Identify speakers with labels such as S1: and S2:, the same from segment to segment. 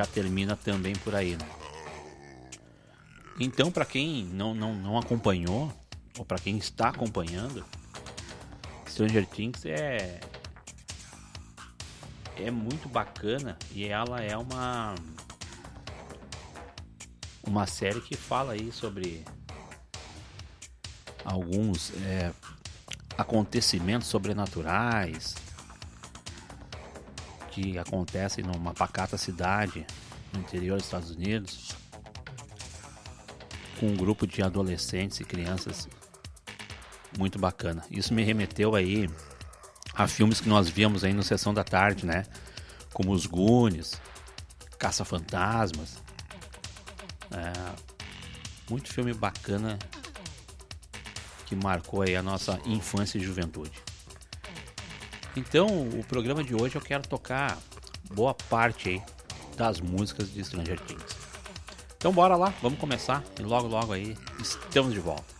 S1: já termina também por aí, né? Então, para quem não, não, não acompanhou, ou para quem está acompanhando, Stranger Things é é muito bacana e ela é uma uma série que fala aí sobre alguns é, acontecimentos sobrenaturais que acontecem numa pacata cidade no interior dos Estados Unidos com um grupo de adolescentes e crianças muito bacana. Isso me remeteu aí a filmes que nós víamos aí no Sessão da Tarde, né? Como Os Goonies, Caça-Fantasmas. É, muito filme bacana que marcou aí a nossa infância e juventude. Então, o programa de hoje eu quero tocar boa parte aí das músicas de Stranger Things. Então bora lá, vamos começar e logo logo aí estamos de volta.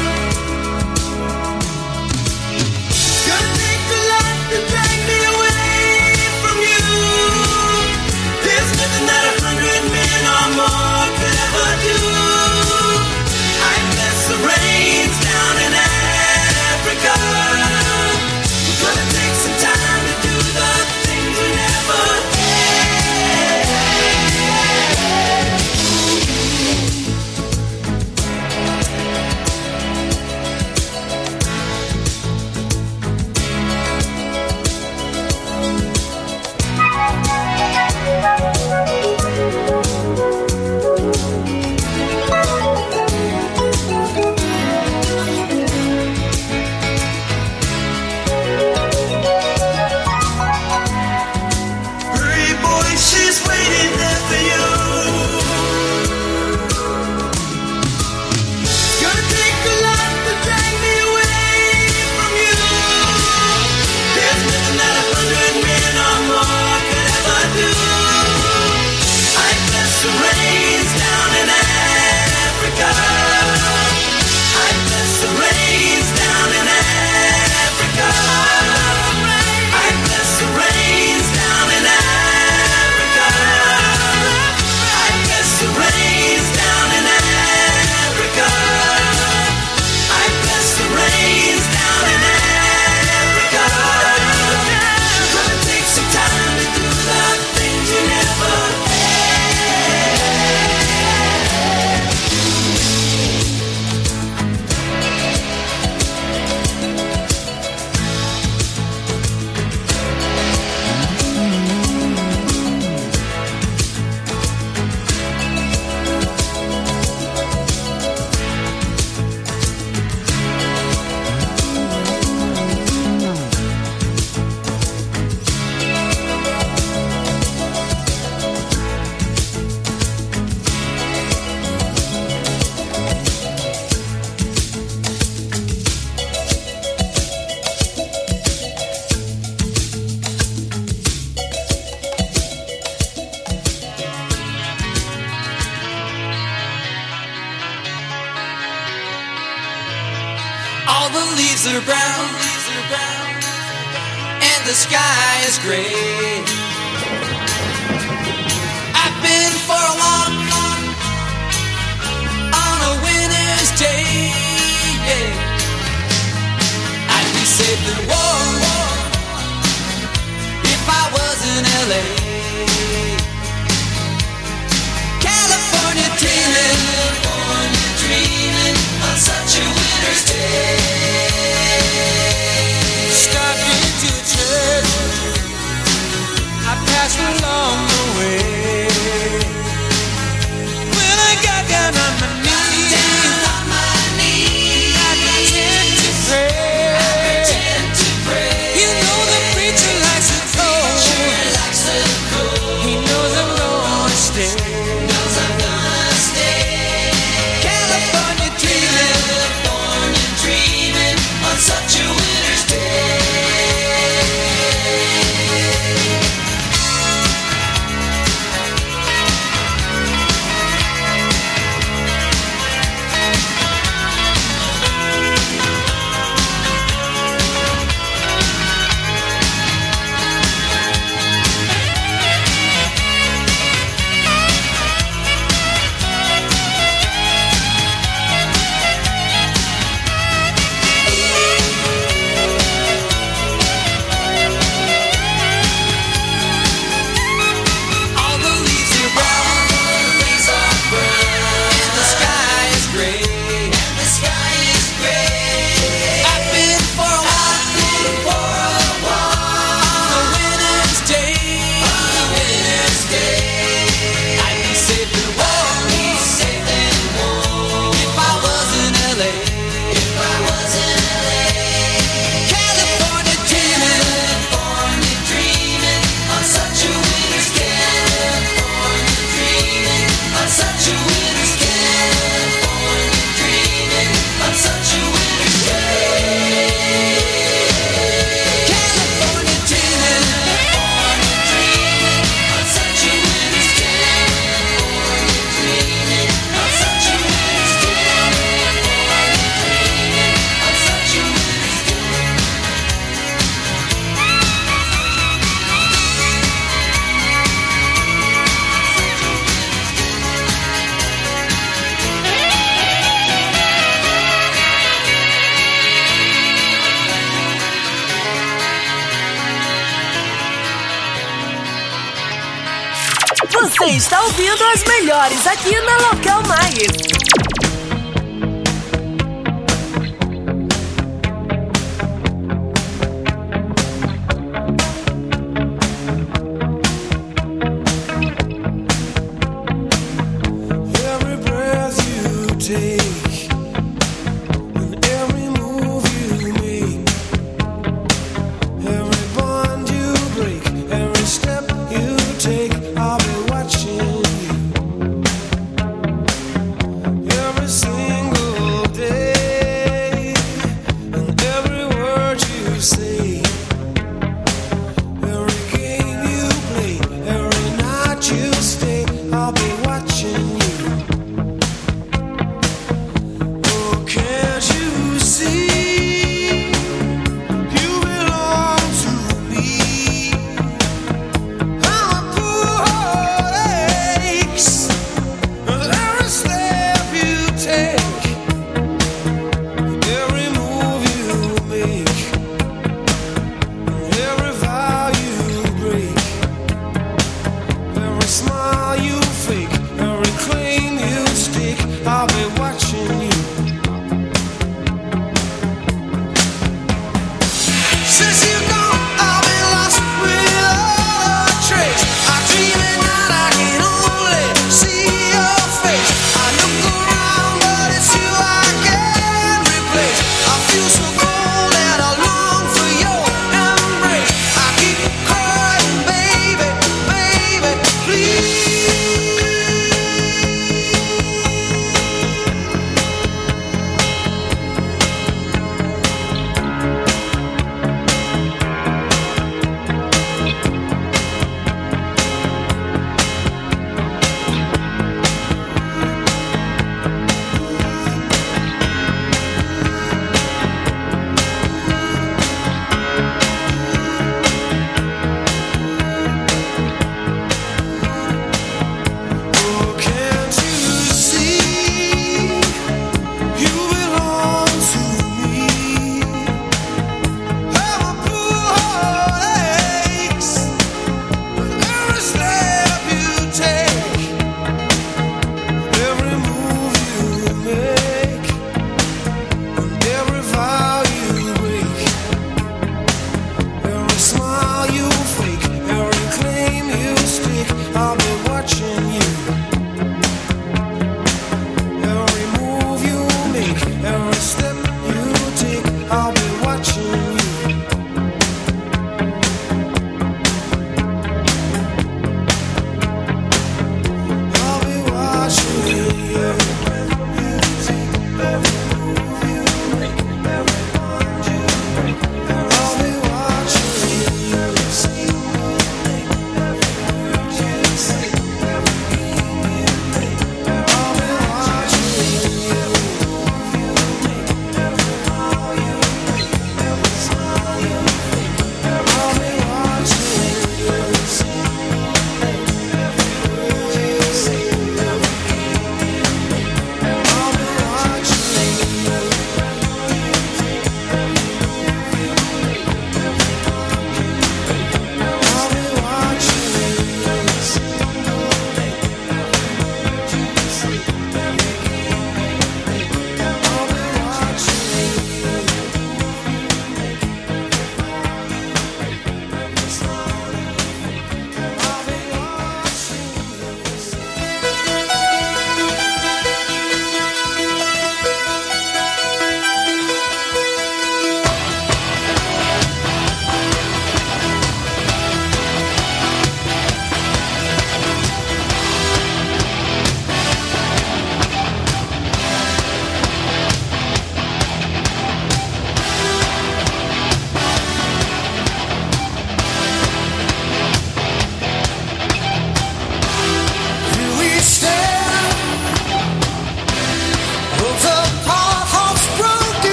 S2: great.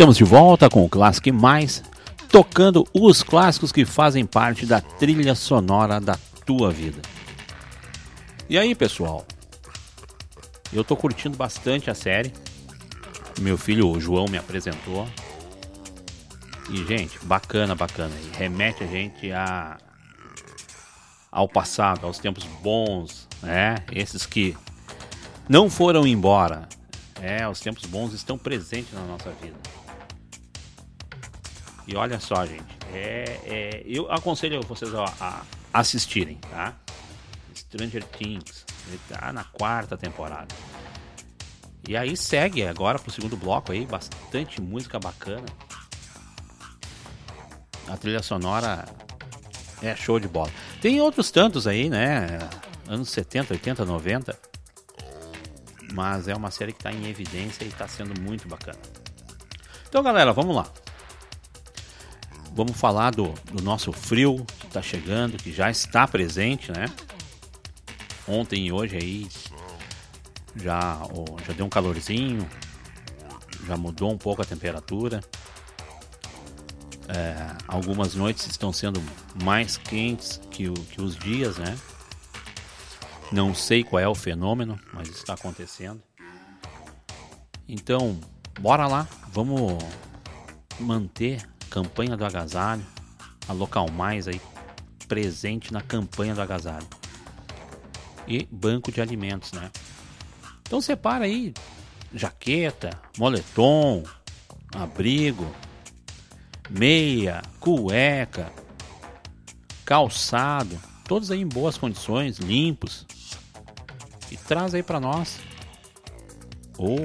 S3: Estamos de volta com o Classic Mais, tocando os clássicos que fazem parte da trilha sonora da tua vida. E aí, pessoal? Eu tô curtindo bastante a série. Meu filho o João me apresentou. E, gente, bacana, bacana. E remete a gente a ao passado, aos tempos bons, né? Esses que não foram embora. É, os tempos bons estão presentes na nossa vida. E olha só, gente, é, é, eu aconselho vocês a, assistirem, tá? Stranger Things, ele tá na quarta temporada. E aí segue agora pro segundo bloco aí, bastante música bacana. A trilha sonora é show de bola. Tem outros tantos aí, né? Anos 70, 80, 90. Mas é uma série que está em evidência e está sendo muito bacana. Então, galera, vamos lá. Vamos falar do, do nosso frio que está chegando, que já está presente, né? Ontem e hoje aí já, ó, já deu um calorzinho, já mudou um pouco a temperatura. É, algumas noites estão sendo mais quentes que, o- que os dias, né? Não sei qual é o fenômeno, mas está acontecendo. Então, bora lá, vamos manter campanha do agasalho, a Local Mais aí presente na campanha do agasalho. E banco de alimentos, né? Então separa aí jaqueta, moletom, abrigo, meia, cueca, calçado, todos aí em boas condições, limpos. E traz aí para nós. Ou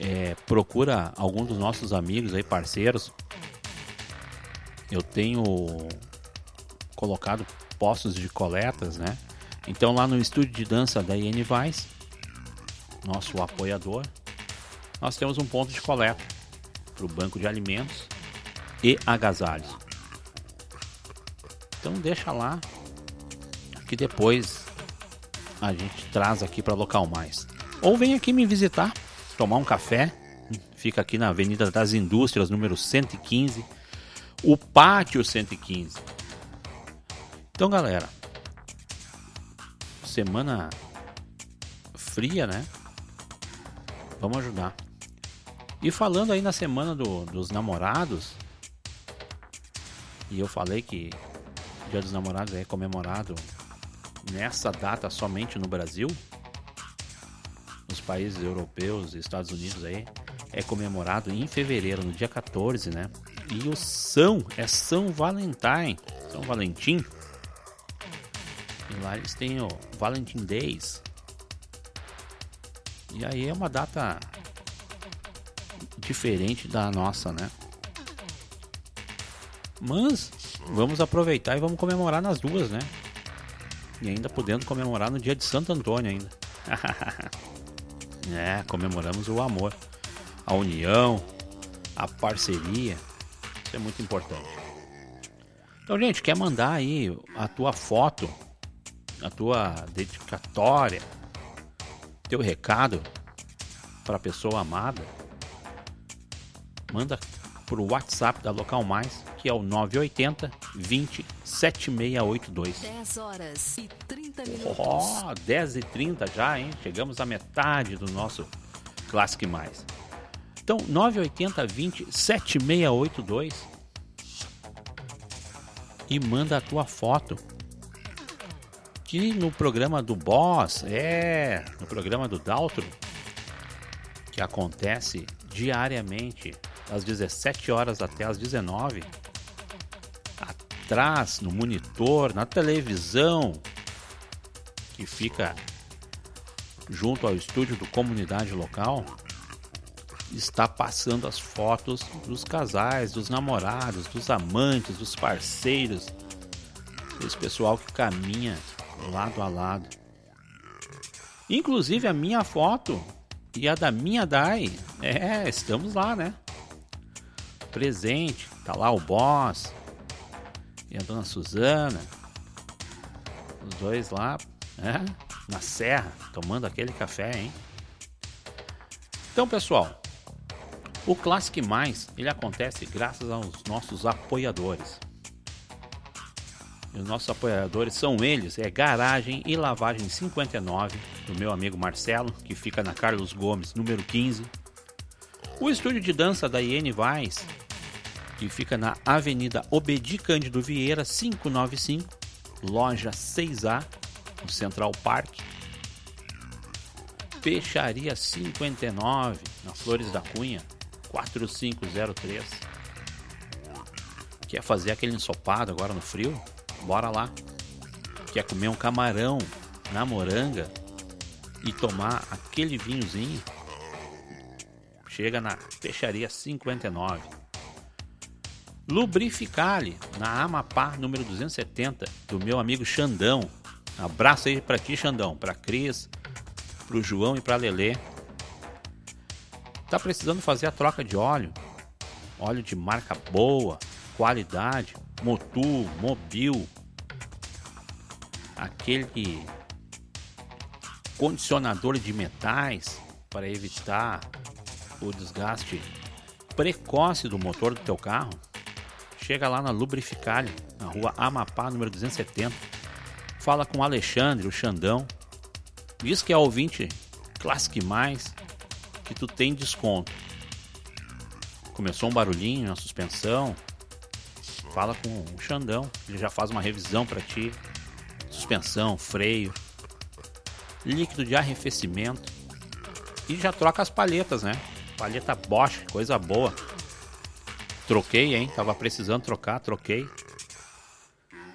S3: é, procura algum dos nossos amigos aí, parceiros. Eu tenho colocado postos de coletas, né? Então lá no estúdio de dança da IN Vice, nosso apoiador, nós temos um ponto de coleta para o banco de alimentos e agasalhos. Então deixa lá que depois a gente traz aqui para local mais. Ou vem aqui me visitar, tomar um café. Fica aqui na Avenida das Indústrias, número 115, o Pátio 115. Então, galera, semana fria, né? Vamos ajudar. E falando aí na semana do- dos namorados, e eu falei que Dia dos Namorados é comemorado nessa data somente no Brasil, nos países europeus e Estados Unidos aí, é comemorado em fevereiro, no dia 14, né? E o São é São Valentim, São Valentim. E lá eles têm o Valentine Days. E aí é uma data diferente da nossa, né? Mas vamos aproveitar e vamos comemorar nas duas, né? E ainda podendo comemorar no dia de Santo Antônio ainda. é, comemoramos o amor, a união, a parceria. Isso é muito importante. Então, gente, quer mandar aí a tua foto, a tua dedicatória, teu recado para a pessoa amada? Manda pro WhatsApp da Local Mais, que é o 980 20 7682.
S4: 10 horas e 30 minutos.
S3: Ó, 10 e 30 já, hein? Chegamos à metade do nosso Classic Mais. Então, 980 20 7682 e manda a tua foto. Que no programa do Boss, é, no programa do Daltro, que acontece diariamente das 17 horas até as 19, atrás no monitor, na televisão, que fica junto ao estúdio do comunidade local, está passando as fotos dos casais, dos namorados, dos amantes, dos parceiros, esse pessoal que caminha lado a lado. Inclusive a minha foto e a da minha Dai, é, estamos lá, né? Presente, tá lá o boss e a dona Suzana, os dois lá, né? Na serra, tomando aquele café, hein? Então, pessoal, O Classic Mais, ele acontece graças aos nossos apoiadores. E os nossos apoiadores são eles, é Garagem e Lavagem 59, do meu amigo Marcelo, que fica na Carlos Gomes, número 15. O estúdio de dança da Iene Vaz, que fica na Avenida Obedi Cândido Vieira, 595, loja 6A, no Central Park. Peixaria 59, na Flores da Cunha, 4503. Quer fazer aquele ensopado agora no frio? Bora lá. Quer comer um camarão na moranga e tomar aquele vinhozinho? Chega na Peixaria 59. Lubrificale, na Amapá, número 270, do meu amigo Xandão. Abraço aí pra ti, Xandão, pra Cris, pro João e pra Lelê. Tá precisando fazer a troca de óleo? Óleo de marca boa, qualidade, Motu, Mobil, aquele condicionador de metais para evitar o desgaste precoce do motor do teu carro. Chega lá na Lubrificale, na rua Amapá, número 270. Fala com o Alexandre, o Xandão. Diz que é ouvinte Classic Mais, que tu tem desconto. Começou um barulhinho na suspensão. Fala com o Xandão, ele já faz uma revisão para ti. Suspensão, freio, líquido de arrefecimento. E já troca as palhetas, né? Palheta Bosch, coisa boa. Troquei, hein? Tava precisando trocar, troquei.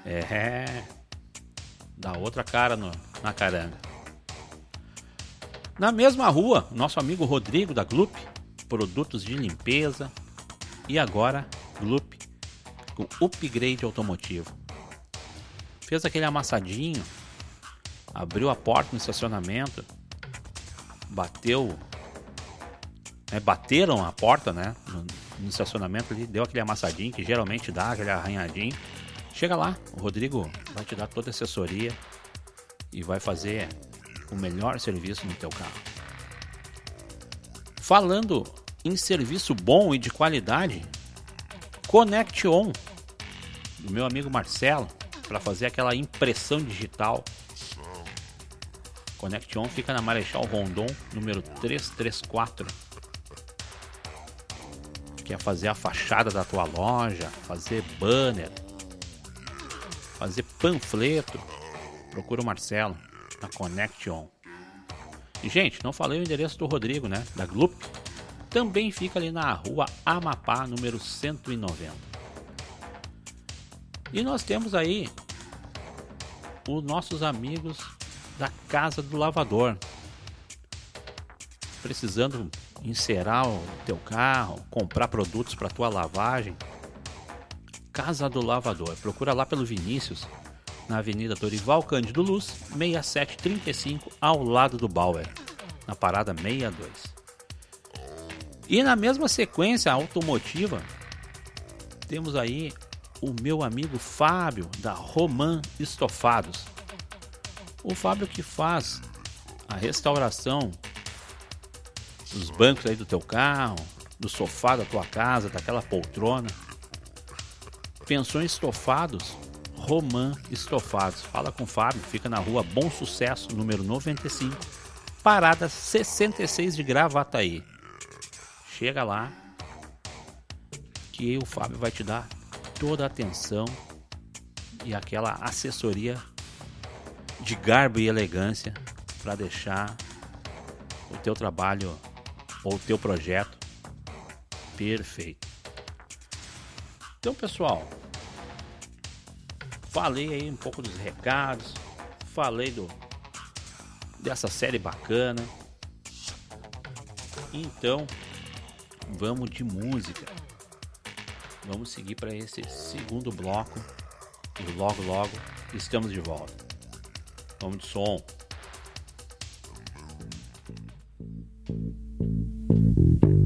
S3: É. Dá outra cara no, na caranga. Na mesma rua, nosso amigo Rodrigo da Glup, produtos de limpeza. E agora, Glup, com upgrade automotivo. Fez aquele amassadinho, abriu a porta no estacionamento, bateu. né, bateram a porta, né? No, no estacionamento ali, deu aquele amassadinho que geralmente dá, aquele arranhadinho. Chega lá, o Rodrigo vai te dar toda a assessoria e vai fazer o melhor serviço no teu carro. Falando em serviço bom e de qualidade, Connect On, do meu amigo Marcelo, para fazer aquela impressão digital. Connect On fica na Marechal Rondon, número 334. Quer fazer a fachada da tua loja, fazer banner, fazer panfleto? Procura o Marcelo na Connect On. E, gente, não falei o endereço do Rodrigo, né? Da Glup. Também fica ali na rua Amapá, número 190. E nós temos aí os nossos amigos da Casa do Lavador. Precisando encerar o teu carro, comprar produtos para tua lavagem. Casa do Lavador. Procura lá pelo Vinícius, na Avenida Dorival Cândido Luz, 6735, ao lado do Bauer, na parada 62. E na mesma sequência automotiva, temos aí o meu amigo Fábio da Roman Estofados. O Fábio que faz a restauração dos bancos aí do teu carro, do sofá da tua casa, daquela poltrona. Pensou em estofados? Roman Estofados. Fala com o Fábio, fica na rua Bom Sucesso, número 95, parada 66 de Gravataí. Chega lá que o Fábio vai te dar toda a atenção e aquela assessoria de garbo e elegância para deixar o teu trabalho ou o teu projeto perfeito. Então, pessoal, Falei aí um pouco dos recados, falei do dessa série bacana. Então, vamos de música. Vamos seguir para esse segundo bloco e logo logo estamos de volta. Vamos de som.
S5: Thank you.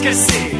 S6: esquecer.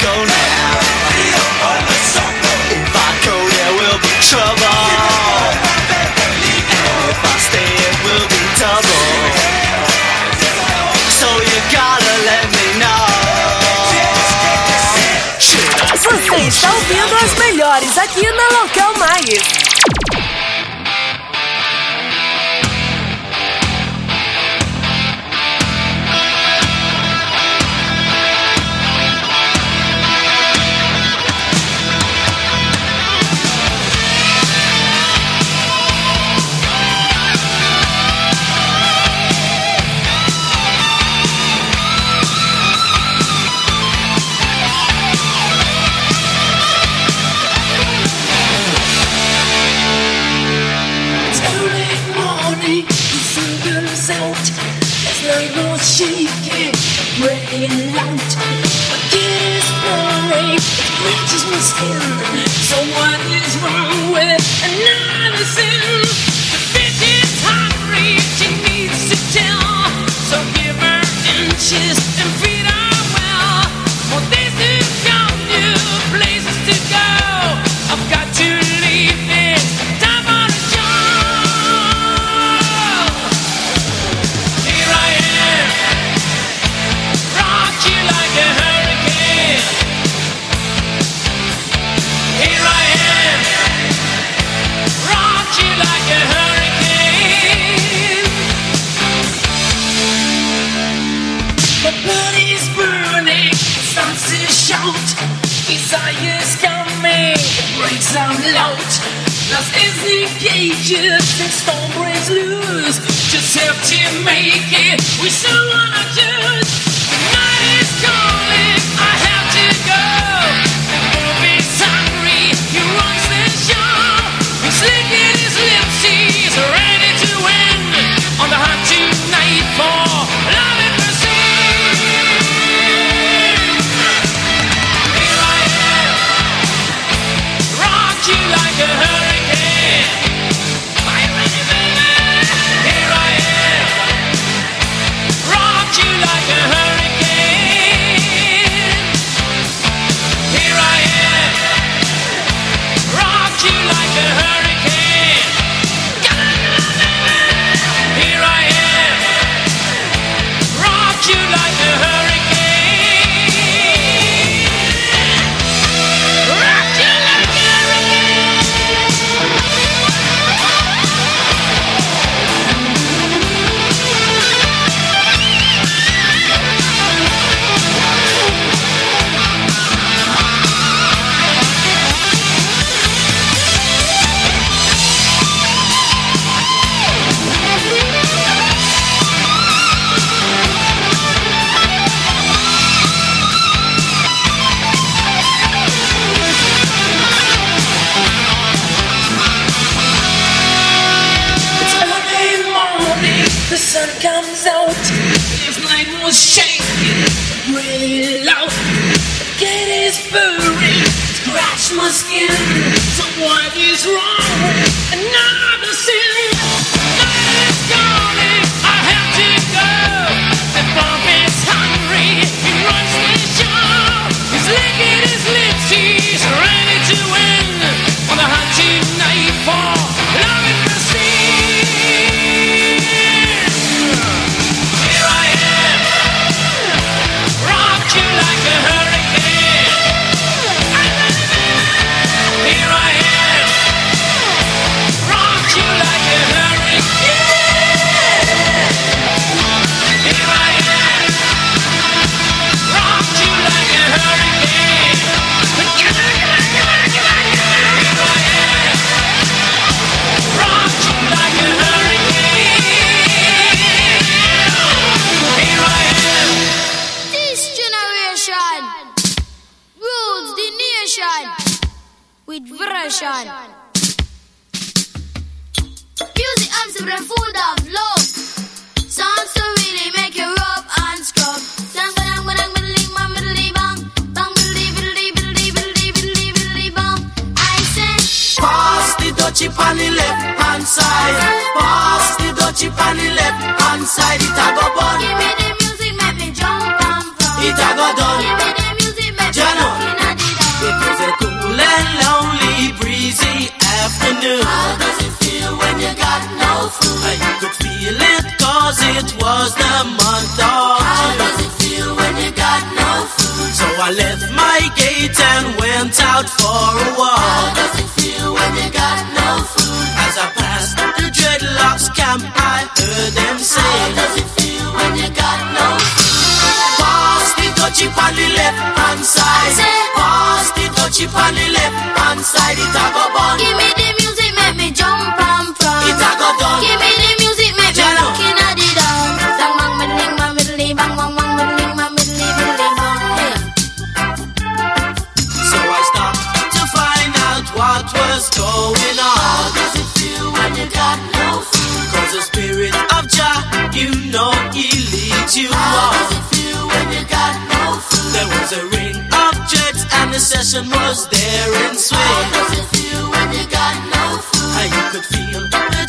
S7: está ouvindo as melhores aqui na Local Mais.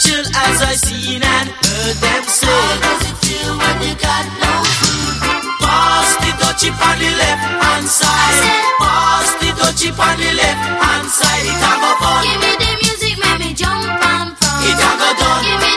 S8: chill as I seen and heard them say.
S9: How does it feel when you got no food?
S8: Pass the dutchie on the left hand side. Pass the dutchie on the left hand side. It a go fun.
S9: Give me the music, make me jump and from.
S8: It a go done.
S9: Give me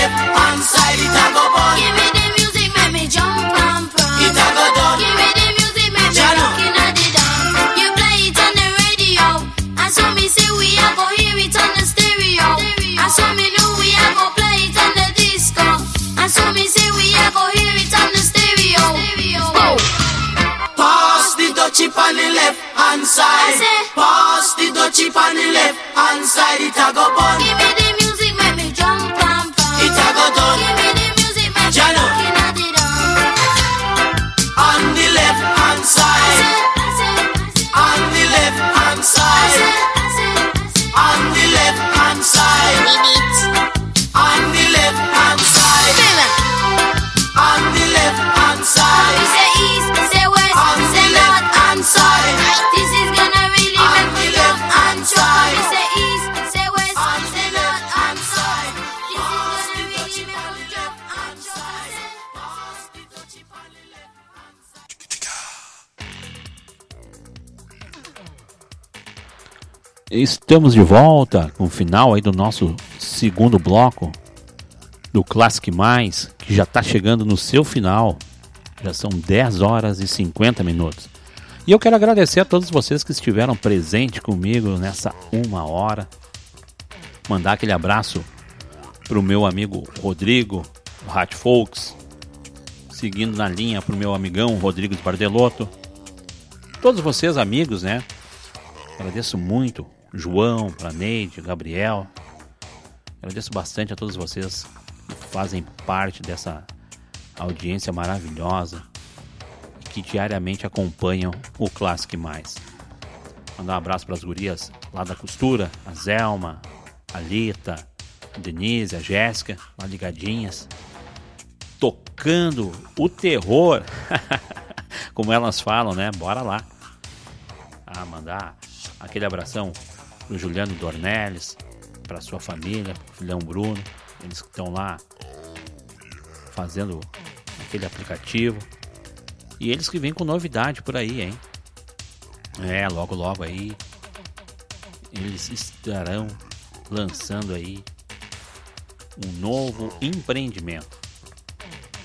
S8: live.
S3: Estamos de volta com o final aí do nosso segundo bloco do Classic Mais, que já está chegando no seu final. Já são 10 horas e 50 minutos. E eu quero agradecer a todos vocês que estiveram presentes comigo nessa uma hora. Mandar aquele abraço pro meu amigo Rodrigo, o Hat Folks. Seguindo na linha pro meu amigão Rodrigo de Bardelotto. Todos vocês amigos, né? Agradeço muito João, para Neide, Gabriel. Agradeço bastante a todos vocês que fazem parte dessa audiência maravilhosa que diariamente acompanham o Classic Mais. Mandar um abraço para as gurias lá da costura, a Zelma, a Lita, a Denise, a Jéssica, lá ligadinhas, tocando o terror, como elas falam, né? Bora lá. Ah, mandar aquele abração para o Juliano Dornelles, para sua família, pro filhão Bruno, eles que estão lá fazendo aquele aplicativo. E eles que vêm com novidade por aí, hein? É, logo logo aí eles estarão lançando aí um novo empreendimento.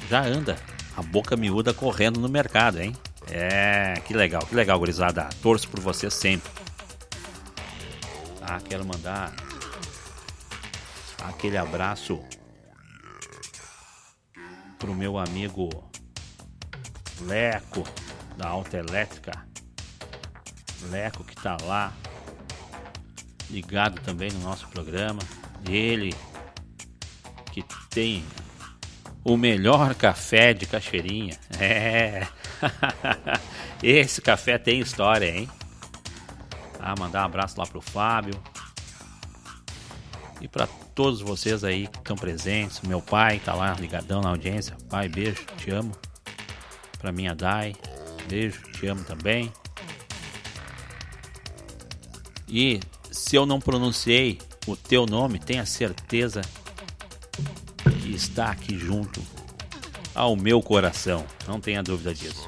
S3: Já anda a boca miúda correndo no mercado, hein? É, que legal, que legal, gurizada. Torço por você sempre. Ah, quero mandar aquele abraço pro meu amigo Leco da Alta Elétrica. Leco que tá lá
S10: ligado também no nosso programa. Ele que tem o melhor café de Cacheirinha. É. Esse café tem história, hein? Ah, mandar um abraço lá pro Fábio. E para todos vocês aí que estão presentes. Meu pai tá lá ligadão na audiência. Pai, beijo, te amo. Para minha Dai, beijo, te amo também. E se eu não pronunciei o teu nome, tenha certeza que está aqui junto ao meu coração. Não tenha dúvida disso.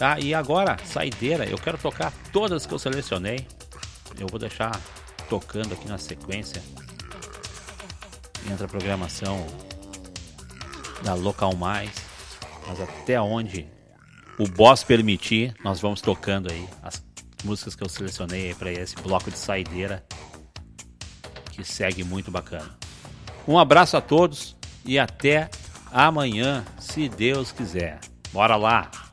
S10: Tá? E agora, saideira, eu quero tocar todas que eu selecionei. Eu vou deixar tocando aqui na sequência. Entra a programação da Local Mais. Mas até onde o boss permitir, nós vamos tocando aí as músicas que eu selecionei para esse bloco de saideira que segue muito bacana. Um abraço a todos e até amanhã, se Deus quiser. Bora lá!